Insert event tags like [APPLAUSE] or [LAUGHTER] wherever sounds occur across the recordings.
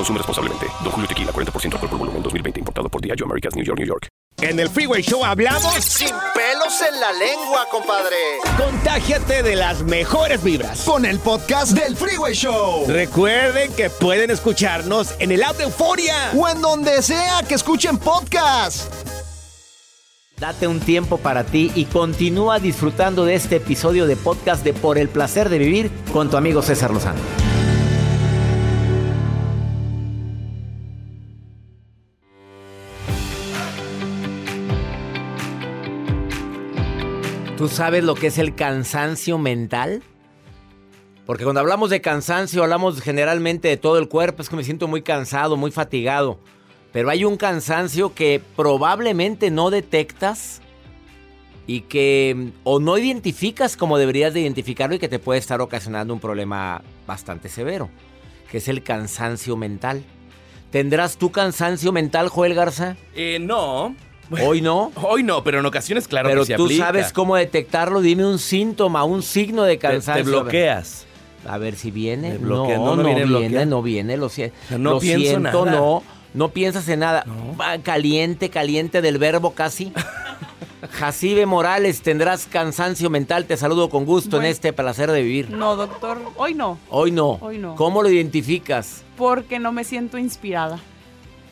Consume responsablemente. Don Julio Tequila, 40% alcohol por volumen, 2020. Importado por Diageo Americas, New York, New York. En el Freeway Show hablamos sin pelos en la lengua, compadre. Contágiate de las mejores vibras. Con el podcast del Freeway Show. Recuerden que pueden escucharnos en el app de Euforia. O en donde sea que escuchen podcast. Date un tiempo para ti y continúa disfrutando de este episodio de podcast de Por el placer de vivir con tu amigo César Lozano. ¿Tú sabes lo que es el cansancio mental? Porque cuando hablamos de cansancio hablamos generalmente de todo el cuerpo, es que me siento muy cansado, muy fatigado. Pero hay un cansancio que probablemente no detectas y que o no identificas como deberías de identificarlo y que te puede estar ocasionando un problema bastante severo, que es el cansancio mental. ¿Tendrás tu cansancio mental, Joel Garza? Eh, no. Hoy no. Hoy no, pero en ocasiones claro pero que se tú aplica. sabes cómo detectarlo. Dime un síntoma, un signo de cansancio. Te, bloqueas. A ver si viene. No, bloquea, no, no me viene no viene. Lo, sea, no lo pienso siento, nada. no. No piensas en nada. No. Va Caliente, caliente del verbo casi. Jacibe Morales, tendrás cansancio mental. Te saludo con gusto en este placer de vivir. No, doctor, hoy no, Hoy no. Hoy no. ¿Cómo lo identificas? porque no me siento inspirada.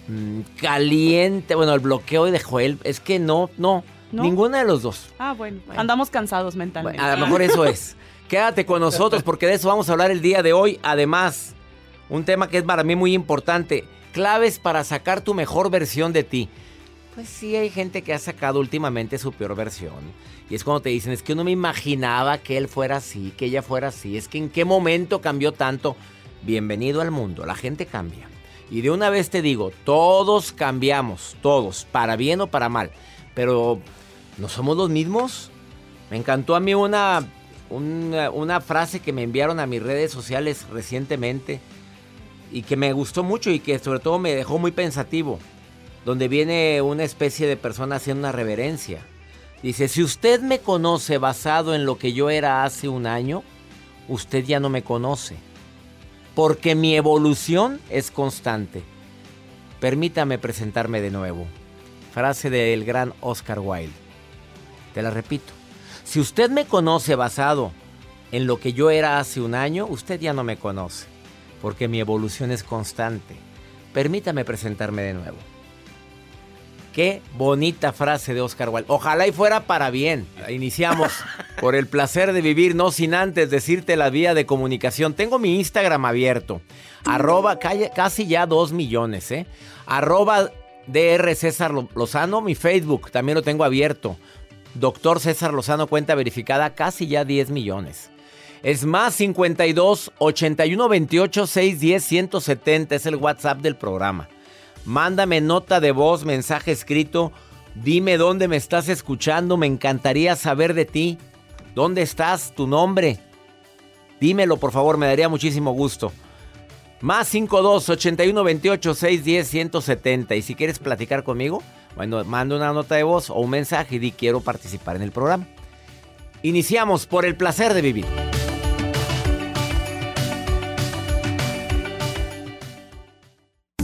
Mm, Caliente. Bueno, el bloqueo de Joel. Es que no, no. ¿No? Ninguna de los dos. Ah, bueno, andamos cansados mentalmente. Bueno, a lo mejor eso es. [LAUGHS] Quédate con nosotros porque de eso vamos a hablar el día de hoy. Además, un tema que es para mí muy importante. Claves para sacar tu mejor versión de ti. Pues sí, hay gente que ha sacado últimamente su peor versión. Y es cuando te dicen, es que uno me imaginaba que él fuera así, que ella fuera así. Es que en qué momento cambió tanto. Bienvenido al mundo, la gente cambia. Y de una vez te digo, todos cambiamos, todos, para bien o para mal. Pero, ¿no somos los mismos? Me encantó a mí una, una, frase que me enviaron a mis redes sociales recientemente y que me gustó mucho y que sobre todo me dejó muy pensativo, donde viene una especie de persona haciendo una reverencia. Dice, si usted me conoce basado en lo que yo era hace un año, usted ya no me conoce, porque mi evolución es constante. Permítame presentarme de nuevo. Frase del gran Oscar Wilde. Te la repito. Si usted me conoce basado en lo que yo era hace un año, usted ya no me conoce, porque mi evolución es constante. Permítame presentarme de nuevo. Qué bonita frase de Oscar Wilde. Ojalá y fuera para bien. Iniciamos [LAUGHS] por el placer de vivir, no sin antes decirte la vía de comunicación. Tengo mi Instagram abierto. Arroba casi ya dos millones, ¿eh? Arroba DR César Lo- Lozano. Mi Facebook también lo tengo abierto. Doctor César Lozano, cuenta verificada, casi ya 10 millones. Es más 52 81 28 610 170. Es el WhatsApp del programa. Mándame nota de voz, mensaje escrito. Dime dónde me estás escuchando. Me encantaría saber de ti. ¿Dónde estás? ¿Tu nombre? Dímelo, por favor, me daría muchísimo gusto. Más 52 81 28 610 170. Y si quieres platicar conmigo, bueno, manda una nota de voz o un mensaje y di quiero participar en el programa. Iniciamos por el placer de vivir.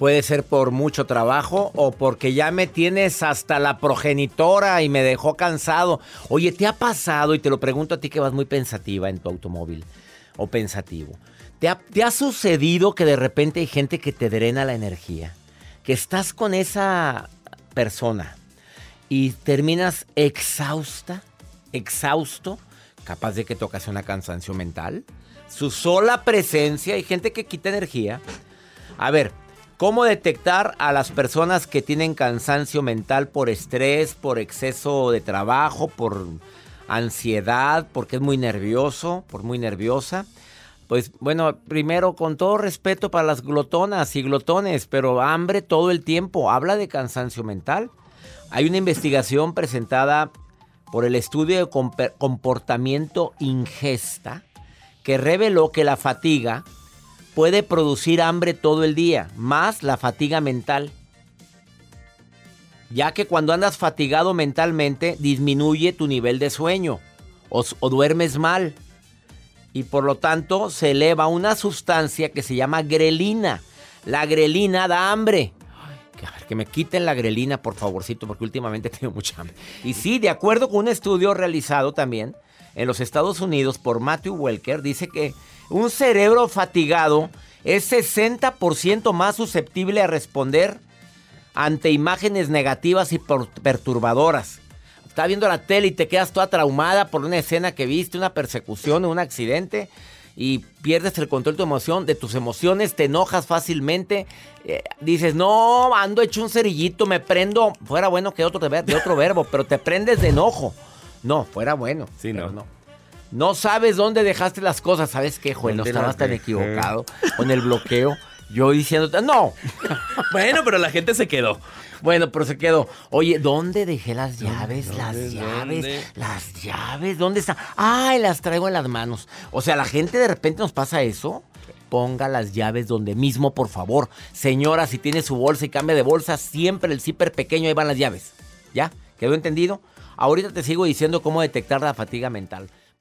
Puede ser por mucho trabajo o porque ya me tienes hasta la progenitora y me dejó cansado. Oye, ¿te ha pasado? Y te lo pregunto a ti que vas muy pensativa en tu automóvil o pensativo. ¿Te ha, sucedido que de repente hay gente que te drena la energía? Que estás con esa persona y terminas exhausta, exhausto, capaz de que te ocasiona cansancio mental. Su sola presencia, hay gente que quita energía. A ver, ¿cómo detectar a las personas que tienen cansancio mental por estrés, por exceso de trabajo, por ansiedad, porque es muy nervioso, por muy nerviosa? Pues bueno, primero con todo respeto para las glotonas y glotones, pero hambre todo el tiempo, habla de cansancio mental. Hay una investigación presentada por el estudio de comportamiento ingesta que reveló que la fatiga puede producir hambre todo el día, más la fatiga mental. Ya que cuando andas fatigado mentalmente disminuye tu nivel de sueño o, duermes mal y por lo tanto se eleva una sustancia que se llama grelina. La grelina da hambre. A ver, que me quiten la grelina, por favorcito, porque últimamente [LAUGHS] tengo mucha hambre. Y sí, de acuerdo con un estudio realizado también en los Estados Unidos por Matthew Welker, dice que un cerebro fatigado es 60% más susceptible a responder ante imágenes negativas y perturbadoras. Estás viendo la tele y te quedas toda traumada por una escena que viste, una persecución, un accidente y pierdes el control de tu emoción, de tus emociones, te enojas fácilmente, eh, dices, no, ando hecho un cerillito, me prendo, fuera bueno que otro de, otro verbo, pero te prendes de enojo. No, fuera bueno. Sí, pero no. No sabes dónde dejaste las cosas, ¿sabes qué, Joel? No ¿Dónde estabas tan equivocado con el bloqueo. Yo diciéndote, no. [LAUGHS] Bueno, pero la gente se quedó. Bueno, pero se quedó. Oye, ¿dónde dejé las llaves? las dónde, llaves. Las llaves. ¿Dónde están? Ay, las traigo en las manos. O sea, la gente de repente nos pasa eso. Ponga las llaves donde mismo, por favor. Señora, si tiene su bolsa y cambia de bolsa, siempre el zipper pequeño, ahí van las llaves. ¿Ya? ¿Quedó entendido? Ahorita te sigo diciendo cómo detectar la fatiga mental.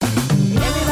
Everybody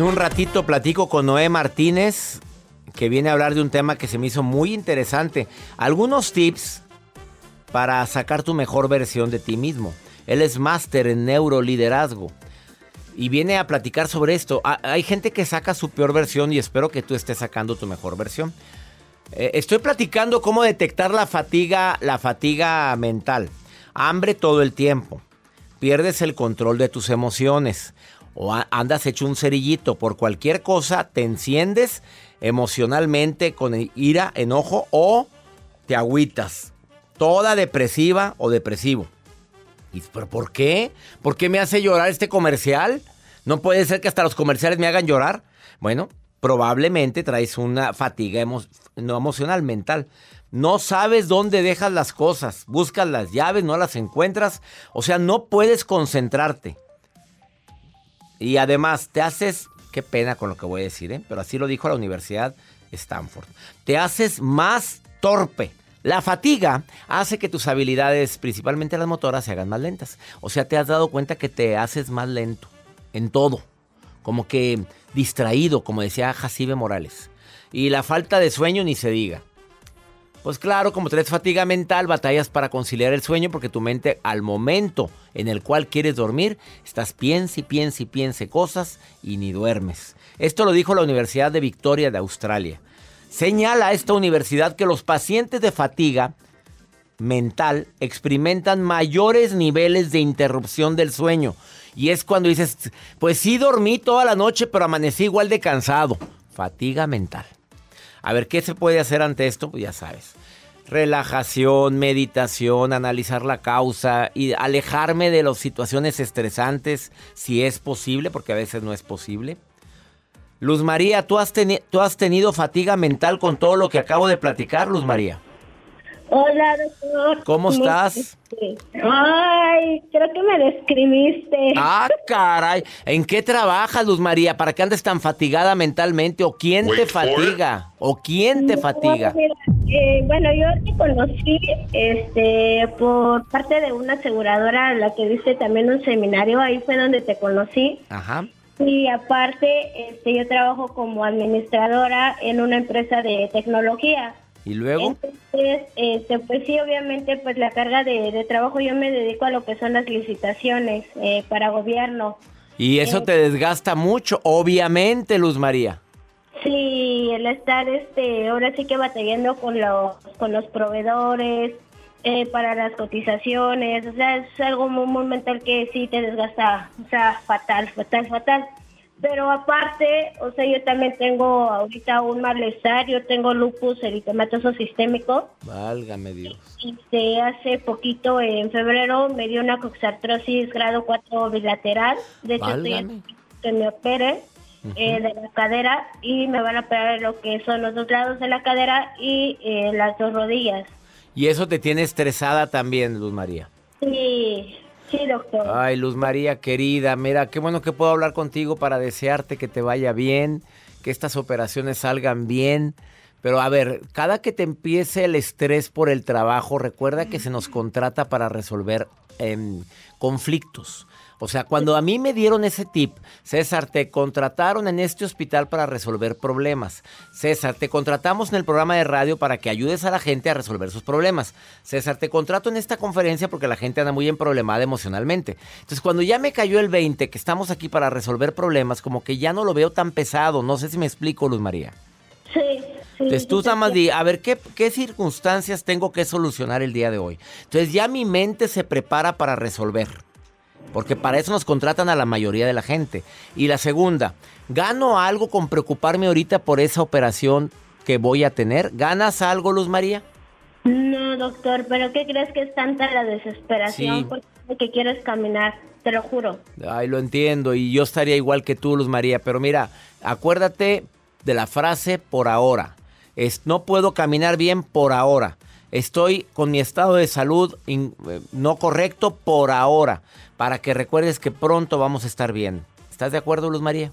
En un ratito platico con Noé Martínez, que viene a hablar de un tema que se me hizo muy interesante. Algunos tips para sacar tu mejor versión de ti mismo. Él es máster en neuroliderazgo y viene a platicar sobre esto. Ha- Hay gente que saca su peor versión y espero que tú estés sacando tu mejor versión. Eh, estoy platicando cómo detectar la fatiga, la fatiga mental. Hambre todo el tiempo. Pierdes el control de tus emociones. O andas hecho un cerillito. Por cualquier cosa te enciendes emocionalmente con ira, enojo o te agüitas. Toda depresiva o depresivo. ¿Y, ¿Pero por qué? ¿Por qué me hace llorar este comercial? No puede ser que hasta los comerciales me hagan llorar. Bueno, probablemente traes una fatiga no emocional, mental. No sabes dónde dejas las cosas. Buscas las llaves, no las encuentras. O sea, no puedes concentrarte. Y además, te haces, qué pena con lo que voy a decir, ¿eh? pero así lo dijo la Universidad Stanford, te haces más torpe. La fatiga hace que tus habilidades, principalmente las motoras, se hagan más lentas. O sea, te has dado cuenta que te haces más lento en todo. Como que distraído, como decía Jacibe Morales. Y la falta de sueño ni se diga. Pues claro, como traes fatiga mental, batallas para conciliar el sueño porque tu mente al momento en el cual quieres dormir, estás piense y piense y piense cosas y ni duermes. Esto lo dijo la Universidad de Victoria de Australia. Señala esta universidad que los pacientes de fatiga mental experimentan mayores niveles de interrupción del sueño. Y es cuando dices, pues sí dormí toda la noche, pero amanecí igual de cansado. Fatiga mental. A ver, ¿qué se puede hacer ante esto? Pues ya sabes. Relajación, meditación, analizar la causa y alejarme de las situaciones estresantes si es posible, porque a veces no es posible. Luz María, ¿tú has, ¿tú has tenido fatiga mental con todo lo que acabo de platicar, Luz María? Hola, doctor. ¿Cómo estás? Ay, creo que me describiste. Ah, caray. ¿En qué trabajas, Luz María? ¿Para qué andes tan fatigada mentalmente? ¿O quién te fatiga? ¿O quién te No, fatiga? mira, eh, bueno, yo te conocí este, por parte de una aseguradora a la que viste también un seminario. Ahí fue donde te conocí. Ajá. Y aparte, este, yo trabajo como administradora en una empresa de tecnología. ¿Y luego? Entonces, este, pues sí, obviamente, pues la carga de, de trabajo, yo me dedico a lo que son las licitaciones eh, para gobierno. Y eso te desgasta mucho, obviamente, Luz María. Sí, el estar, este, ahora sí que batallando con los, con los proveedores eh, para las cotizaciones, o sea, es algo muy, muy mental que sí te desgasta, o sea, fatal, fatal, fatal. Pero aparte, o sea, yo también tengo ahorita un malestar, yo tengo lupus eritematoso sistémico. Válgame Dios. Y hace poquito, en febrero, me dio una coxartrosis grado 4 bilateral. De hecho, estoy que me opere eh, de la cadera y me van a operar lo que son los dos lados de la cadera y eh, las dos rodillas. Y eso te tiene estresada también, Luz María. Sí, sí, doctor. Ay, Luz María, querida, mira, qué bueno que puedo hablar contigo para desearte que te vaya bien, que estas operaciones salgan bien. Pero a ver, cada que te empiece el estrés por el trabajo, recuerda que se nos contrata para resolver em, conflictos. O sea, cuando a mí me dieron ese tip, César, te contrataron en este hospital para resolver problemas. César, te contratamos en el programa de radio para que ayudes a la gente a resolver sus problemas. César, te contrato en esta conferencia porque la gente anda muy emproblemada emocionalmente. Entonces, cuando ya me cayó el 20, que estamos aquí para resolver problemas, como que ya no lo veo tan pesado. No sé si me explico, Luz María. Sí, sí. Entonces tú nada más di, a ver, ¿qué, ¿qué circunstancias tengo que solucionar el día de hoy? Entonces ya mi mente se prepara para resolver. Porque para eso nos contratan a la mayoría de la gente. Y la segunda, ¿gano algo con preocuparme ahorita por esa operación que voy a tener? ¿Ganas algo, Luz María? No, doctor, pero ¿qué crees que es tanta la desesperación? Sí. Porque lo que quiero es caminar, te lo juro. Ay, lo entiendo y yo estaría igual que tú, Luz María, pero mira, acuérdate de la frase por ahora. Es, no puedo caminar bien por ahora. Estoy con mi estado de salud in- eh, no correcto por ahora, para que recuerdes que pronto vamos a estar bien. ¿Estás de acuerdo, Luz María?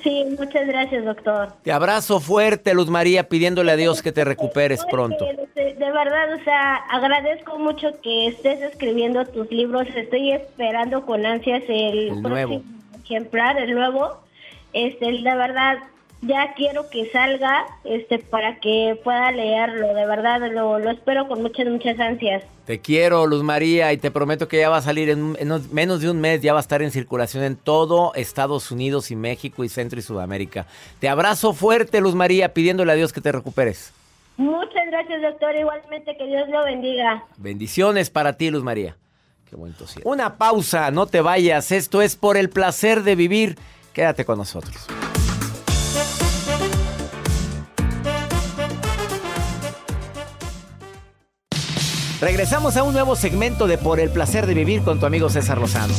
Sí, muchas gracias, doctor. Te abrazo fuerte, Luz María, pidiéndole a Dios que te recuperes pronto. Oye, De, verdad, o sea, agradezco mucho que estés escribiendo tus libros. Estoy esperando con ansias el, El nuevo. próximo ejemplar, el nuevo. Este, de verdad, ya quiero que salga, este, para que pueda leerlo. De verdad, lo, lo espero con muchas, muchas ansias. Te quiero, Luz María, y te prometo que ya va a salir en, menos de un mes, ya va a estar en circulación en todo Estados Unidos y México y Centro y Sudamérica. Te abrazo fuerte, Luz María, pidiéndole a Dios que te recuperes. Muchas gracias, doctor. Igualmente, que Dios lo bendiga. Bendiciones para ti, Luz María. Qué buen tosido. Una pausa, no te vayas. Esto es por el placer de vivir. Quédate con nosotros. Regresamos a un nuevo segmento de Por el placer de vivir con tu amigo César Lozano.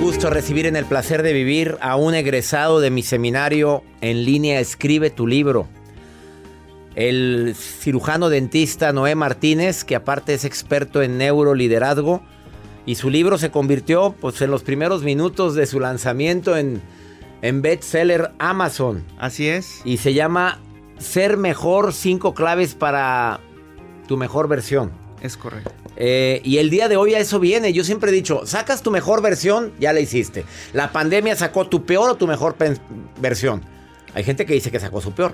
gusto recibir en el placer de vivir a un egresado de mi seminario en línea Escribe tu libro. El cirujano dentista Noé Martínez, que aparte es experto en neuroliderazgo, y su libro se convirtió pues, en los primeros minutos de su lanzamiento en, en bestseller Amazon. Así es. Y se llama Ser mejor, cinco claves para tu mejor versión. Es correcto. Eh, y el día de hoy a eso viene. Yo siempre he dicho, sacas tu mejor versión, ya la hiciste. La pandemia sacó tu peor o tu mejor versión. Hay gente que dice que sacó su peor.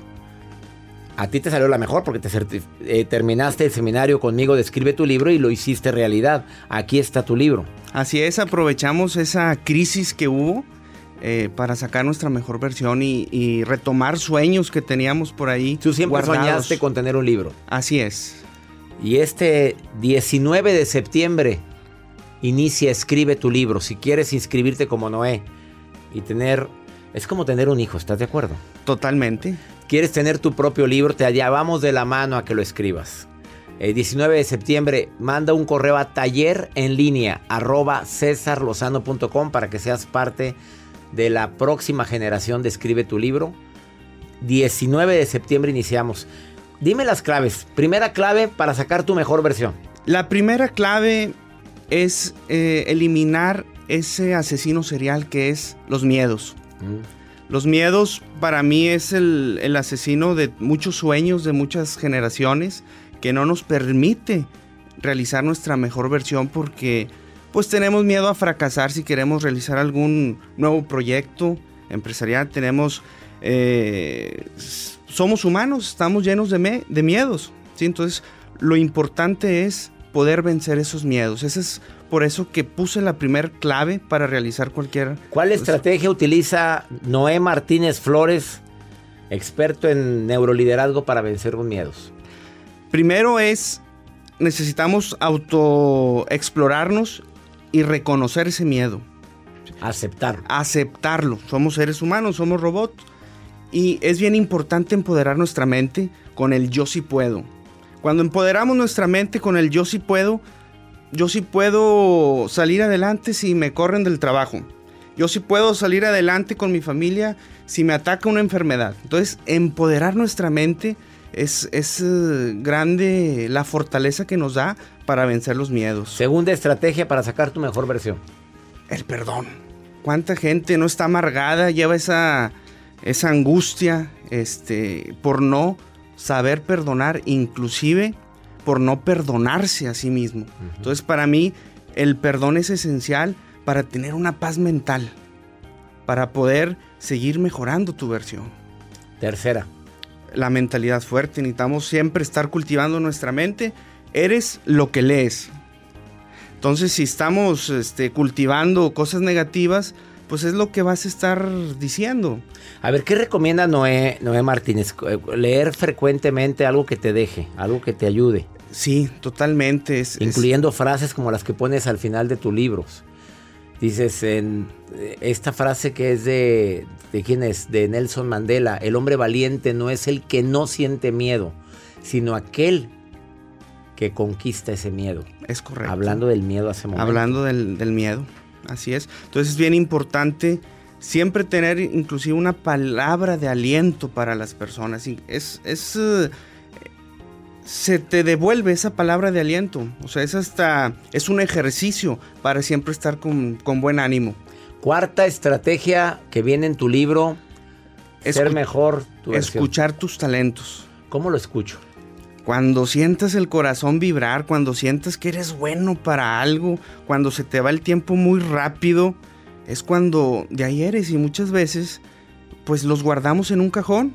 A ti te salió la mejor porque te eh, terminaste el seminario conmigo de Escribe tu libro y lo hiciste realidad. Aquí está tu libro. Así es, aprovechamos esa crisis que hubo eh, para sacar nuestra mejor versión y, retomar sueños que teníamos por ahí. Tú siempre soñaste con tener un libro. Así es. Y este 19 de septiembre inicia Escribe tu libro. Si quieres inscribirte como Noé y tener... Es como tener un hijo, ¿estás de acuerdo? Totalmente. ¿Quieres tener tu propio libro? Te llevamos de la mano a que lo escribas. El 19 de septiembre manda un correo a taller en línea arroba para que seas parte de la próxima generación de Escribe tu libro. 19 de septiembre iniciamos. Dime las claves. Primera clave para sacar tu mejor versión. La primera clave es eh, eliminar ese asesino serial que es los miedos. Mm. Los miedos para mí es el, el, asesino de muchos sueños, de muchas generaciones, que no nos permite realizar nuestra mejor versión porque pues tenemos miedo a fracasar si queremos realizar algún nuevo proyecto empresarial. Tenemos eh, somos humanos, estamos llenos de, de miedos. ¿sí? Entonces, lo importante es poder vencer esos miedos. Ese es por eso que puse la primera clave para realizar cualquier... ¿Cuál estrategia utiliza Noé Martínez Flores, experto en neuroliderazgo, para vencer los miedos? Primero es, necesitamos autoexplorarnos y reconocer ese miedo. Aceptar. Aceptarlo. Somos seres humanos, somos robots y es bien importante empoderar nuestra mente con el yo sí puedo. Cuando empoderamos nuestra mente con el yo sí puedo, yo sí puedo salir adelante si me corren del trabajo. Yo sí puedo salir adelante con mi familia si me ataca una enfermedad. Entonces, empoderar nuestra mente es, es eh, grande la fortaleza que nos da para vencer los miedos. Segunda estrategia para sacar tu mejor versión. El perdón. ¿Cuánta gente no está amargada, lleva esa esa angustia este, por no saber perdonar, inclusive por no perdonarse a sí mismo. Entonces para mí el perdón es esencial para tener una paz mental, para poder seguir mejorando tu versión. Tercera. La mentalidad fuerte. Necesitamos siempre estar cultivando nuestra mente. Eres lo que lees. Entonces si estamos este, cultivando cosas negativas, pues es lo que vas a estar diciendo. A ver, ¿qué recomienda Noé, Noé Martínez? Leer frecuentemente algo que te deje, algo que te ayude. Sí, totalmente. Incluyendo frases como las que pones al final de tus libros. Dices en eh, esta frase que es de, de quién es, de Nelson Mandela, el hombre valiente no es el que no siente miedo, sino aquel que conquista ese miedo. Es correcto. Hablando del miedo hace momento. Hablando del, del miedo así es. Entonces es bien importante siempre tener inclusive una palabra de aliento para las personas. Es, es eh, se te devuelve esa palabra de aliento. O sea, es hasta, es un ejercicio para siempre estar con, buen ánimo. Cuarta estrategia que viene en tu libro, ser mejor tu Escuchar tus talentos. ¿Cómo lo escucho? Cuando sientas el corazón vibrar, cuando sientas que eres bueno para algo, cuando se te va el tiempo muy rápido, es cuando de ahí eres y muchas veces pues los guardamos en un cajón,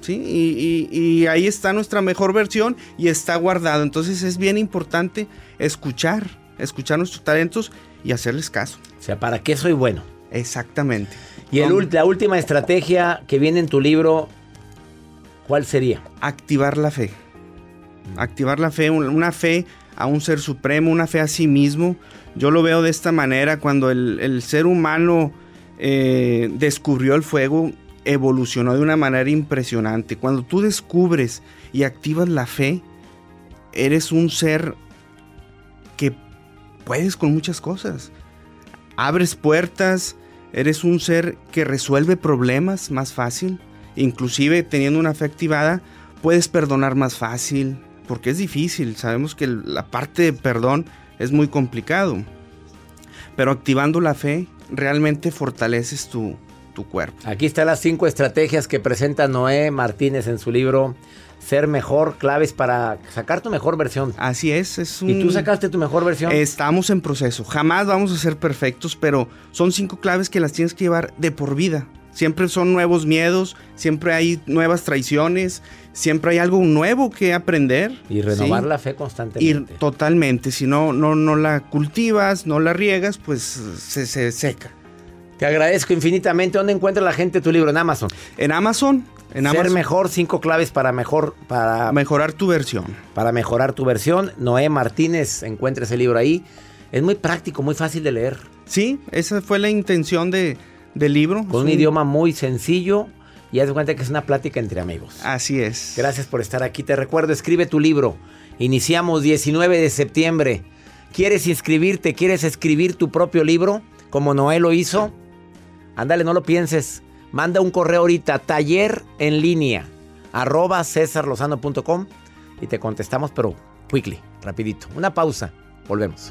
¿sí? Y, ahí está nuestra mejor versión y está guardado. Entonces es bien importante escuchar, escuchar nuestros talentos y hacerles caso. O sea, ¿para qué soy bueno? Exactamente. Y la última estrategia que viene en tu libro, ¿cuál sería? Activar la fe. Activar la fe, una fe a un ser supremo, una fe a sí mismo. Yo lo veo de esta manera, cuando el, ser humano eh, descubrió el fuego, evolucionó de una manera impresionante. Cuando tú descubres y activas la fe, eres un ser que puedes con muchas cosas. abres puertas, eres un ser que resuelve problemas más fácil, inclusive teniendo una fe activada, puedes perdonar más fácil, porque es difícil, sabemos que la parte de perdón es muy complicado, pero activando la fe realmente fortaleces tu, tu cuerpo. Aquí están las cinco estrategias que presenta Noé Martínez en su libro Ser Mejor, claves para sacar tu mejor versión. Así es, es un... ¿Y tú sacaste tu mejor versión? Estamos en proceso, jamás vamos a ser perfectos, pero son cinco claves que las tienes que llevar de por vida. Siempre son nuevos miedos, siempre hay nuevas traiciones, siempre hay algo nuevo que aprender. Y renovar ¿sí? la fe constantemente. Y totalmente, si no, no, no la cultivas, no la riegas, pues se, se seca. Te agradezco infinitamente. ¿Dónde encuentra la gente tu libro? En Amazon. En Amazon. En Ser Amazon. mejor, cinco claves para mejor, para mejorar tu versión. Para mejorar tu versión. Noé Martínez, encuentra ese libro ahí. Es muy práctico, muy fácil de leer. Sí, esa fue la intención de, del libro. Con un idioma muy sencillo y haz de cuenta que es una plática entre amigos. Así es. Gracias por estar aquí. Te recuerdo, escribe tu libro. Iniciamos 19 de septiembre. ¿Quieres inscribirte? ¿Quieres escribir tu propio libro? Como Noé lo hizo. Ándale, no lo pienses. Manda un correo ahorita, taller en línea, arroba cesarlozano.com y te contestamos, pero quickly, rapidito. Una pausa, volvemos.